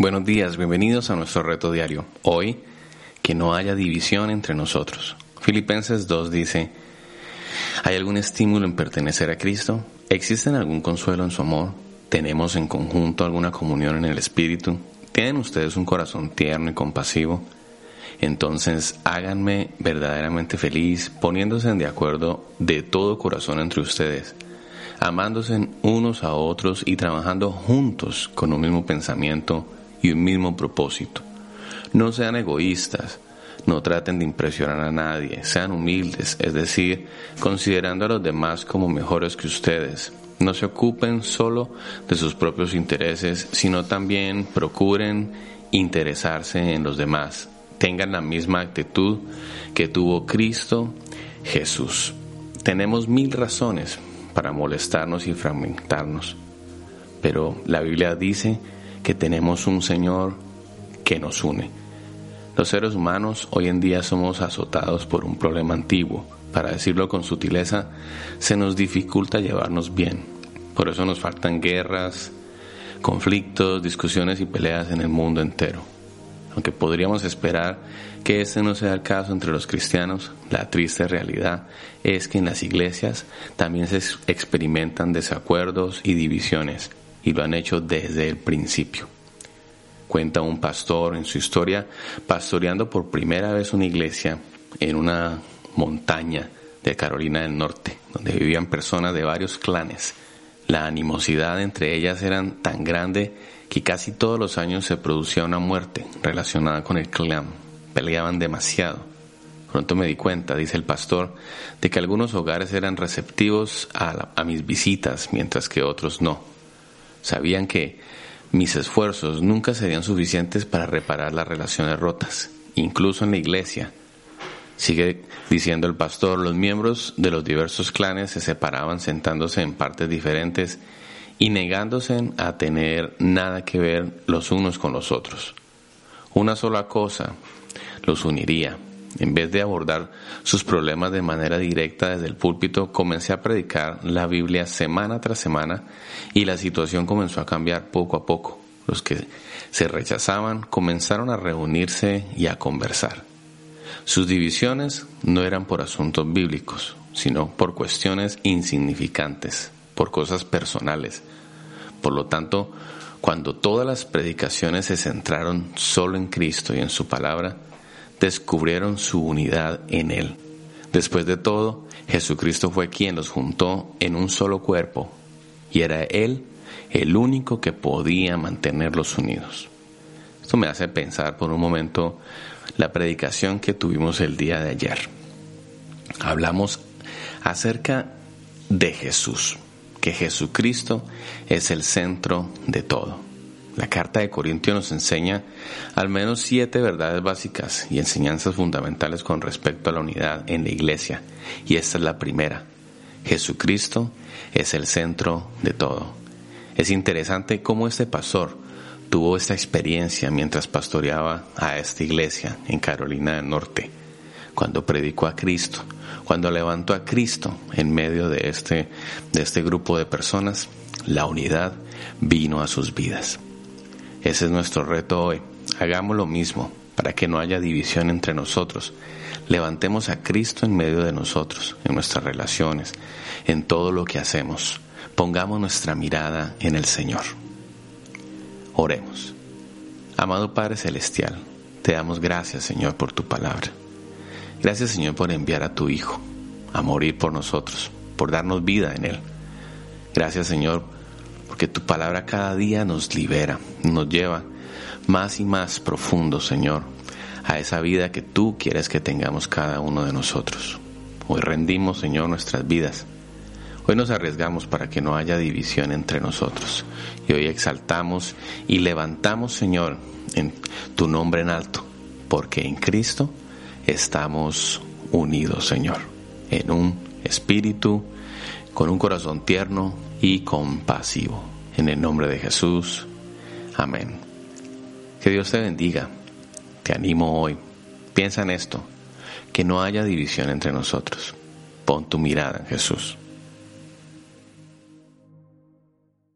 Buenos días, bienvenidos a nuestro reto diario. Hoy, que no haya división entre nosotros. Filipenses 2 dice, ¿hay algún estímulo en pertenecer a Cristo? ¿Existe algún consuelo en su amor? ¿Tenemos en conjunto alguna comunión en el Espíritu? ¿Tienen ustedes un corazón tierno y compasivo? Entonces háganme verdaderamente feliz poniéndose de acuerdo de todo corazón entre ustedes amándose unos a otros y trabajando juntos con un mismo pensamiento y un mismo propósito. No sean egoístas, no traten de impresionar a nadie, sean humildes, es decir, considerando a los demás como mejores que ustedes. No se ocupen solo de sus propios intereses, sino también procuren interesarse en los demás. Tengan la misma actitud que tuvo Cristo Jesús. Tenemos mil razones para molestarnos y fragmentarnos, pero la Biblia dice que tenemos un Señor que nos une. Los seres humanos hoy en día somos azotados por un problema antiguo. Para decirlo con sutileza, se nos dificulta llevarnos bien. Por eso nos faltan guerras, conflictos, discusiones y peleas en el mundo entero. Aunque podríamos esperar que este no sea el caso entre los cristianos, la triste realidad es que en las iglesias también se experimentan desacuerdos y divisiones y lo han hecho desde el principio. Cuenta un pastor en su historia pastoreando por primera vez una iglesia en una montaña de Carolina del Norte, donde vivían personas de varios clanes. La animosidad entre ellas era tan grande que casi todos los años se producía una muerte relacionada con el clan. Peleaban demasiado. Pronto me di cuenta, dice el pastor, de que algunos hogares eran receptivos a, a mis visitas, mientras que otros no. Sabían que mis esfuerzos nunca serían suficientes para reparar las relaciones rotas, incluso en la iglesia. Sigue diciendo el pastor, los miembros de los diversos clanes se separaban sentándose en partes diferentes y negándose a tener nada que ver los unos con los otros. Una sola cosa los uniría. En vez de abordar sus problemas de manera directa desde el púlpito, comencé a predicar la Biblia semana tras semana y la situación comenzó a cambiar poco a poco. Los que se rechazaban comenzaron a reunirse y a conversar. Sus divisiones no eran por asuntos bíblicos, sino por cuestiones insignificantes, por cosas personales. Por lo tanto, cuando todas las predicaciones se centraron solo en Cristo y en su palabra, descubrieron su unidad en Él. Después de todo, Jesucristo fue quien los juntó en un solo cuerpo y era Él el único que podía mantenerlos unidos. Esto me hace pensar por un momento la predicación que tuvimos el día de ayer. Hablamos acerca de Jesús, que Jesucristo es el centro de todo. La carta de Corintios nos enseña al menos siete verdades básicas y enseñanzas fundamentales con respecto a la unidad en la iglesia. Y esta es la primera. Jesucristo es el centro de todo. Es interesante cómo este pastor tuvo esta experiencia mientras pastoreaba a esta iglesia en Carolina del Norte, cuando predicó a Cristo, cuando levantó a Cristo en medio de este, de este grupo de personas, la unidad vino a sus vidas. Ese es nuestro reto hoy. Hagamos lo mismo para que no haya división entre nosotros. Levantemos a Cristo en medio de nosotros, en nuestras relaciones, en todo lo que hacemos. Pongamos nuestra mirada en el Señor. Oremos. Amado Padre Celestial, te damos gracias, Señor, por tu palabra. Gracias, Señor, por enviar a tu Hijo a morir por nosotros, por darnos vida en Él. Gracias, Señor, porque tu palabra cada día nos libera, nos lleva más y más profundo, Señor, a esa vida que tú quieres que tengamos cada uno de nosotros. Hoy rendimos, Señor, nuestras vidas. Hoy nos arriesgamos para que no haya división entre nosotros. Y hoy exaltamos y levantamos, Señor, en tu nombre en alto, porque en Cristo estamos unidos, Señor, en un espíritu, con un corazón tierno y compasivo. En el nombre de Jesús. Amén. Que Dios te bendiga. Te animo hoy. Piensa en esto, que no haya división entre nosotros. Pon tu mirada en Jesús.